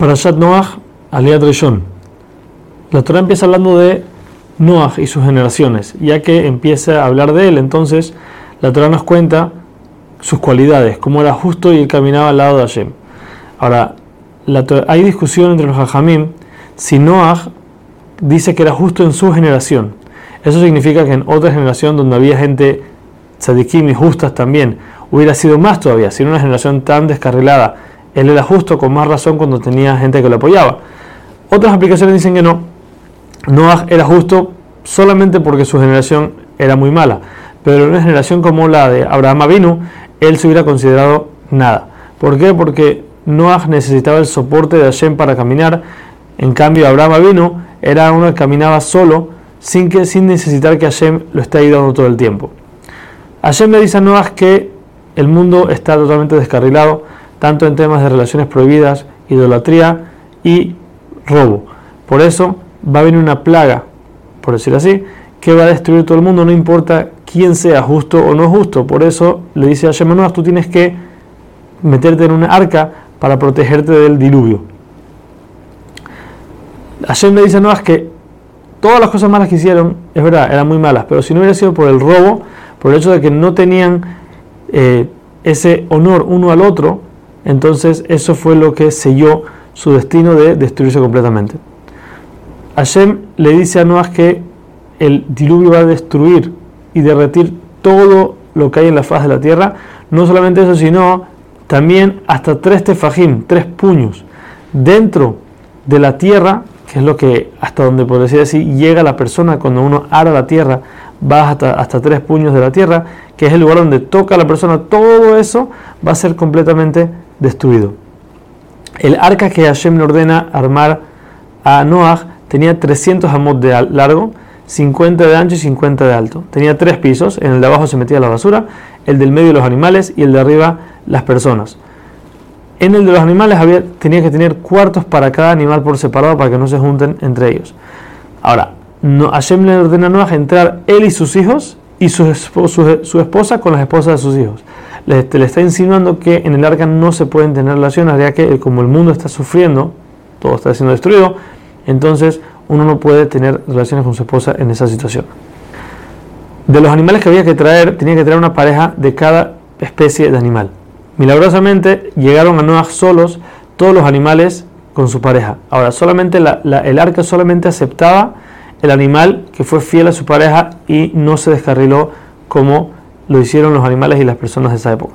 Parashat Noach, Aliad Rishon. La Torah empieza hablando de Noach y sus generaciones. Ya que empieza a hablar de él, entonces la Torah nos cuenta sus cualidades, cómo era justo y él caminaba al lado de Hashem. Ahora, hay discusión entre los hajamim si Noach dice que era justo en su generación. Eso significa que en otra generación donde había gente tzadikim y justas también, hubiera sido más todavía, si una generación tan descarrilada, él era justo con más razón cuando tenía gente que lo apoyaba. Otras aplicaciones dicen que no, Noah era justo solamente porque su generación era muy mala, pero en una generación como la de Abraham Avinu, él se hubiera considerado nada. ¿Por qué? Porque Noah necesitaba el soporte de Hashem para caminar, en cambio Abraham Avinu era uno que caminaba solo, sin, que, sin necesitar que Hashem lo esté ayudando todo el tiempo. Hashem le dice a Noah que el mundo está totalmente descarrilado, tanto en temas de relaciones prohibidas, idolatría y robo. Por eso va a venir una plaga, por decir así, que va a destruir todo el mundo, no importa quién sea, justo o no justo. Por eso le dice a Noah, tú tienes que meterte en una arca para protegerte del diluvio. Hashem le dice a Noah que todas las cosas malas que hicieron, es verdad, eran muy malas, pero si no hubiera sido por el robo, por el hecho de que no tenían eh, ese honor uno al otro, entonces eso fue lo que selló su destino de destruirse completamente. Hashem le dice a Noah que el diluvio va a destruir y derretir todo lo que hay en la faz de la tierra. No solamente eso, sino también hasta tres tefajim, tres puños, dentro de la tierra, que es lo que hasta donde por decir así llega la persona cuando uno ara la tierra, va hasta, hasta tres puños de la tierra, que es el lugar donde toca la persona, todo eso va a ser completamente destruido. El arca que Hashem le ordena armar a Noah tenía 300 amot de largo, 50 de ancho y 50 de alto. Tenía tres pisos, en el de abajo se metía la basura, el del medio los animales y el de arriba las personas. En el de los animales había, tenía que tener cuartos para cada animal por separado para que no se junten entre ellos. Ahora, no, Hashem le ordena a Noah entrar él y sus hijos y su, su, esposa con las esposas de sus hijos. Le, le, está insinuando que en el arca no se pueden tener relaciones, ya que como el mundo está sufriendo, todo está siendo destruido, entonces uno no puede tener relaciones con su esposa en esa situación. De los animales que había que traer, tenía que traer una pareja de cada especie de animal. Milagrosamente llegaron a Noah solos todos los animales con su pareja. Ahora, solamente el arca solamente aceptaba el animal que fue fiel a su pareja y no se descarriló como lo hicieron los animales y las personas de esa época.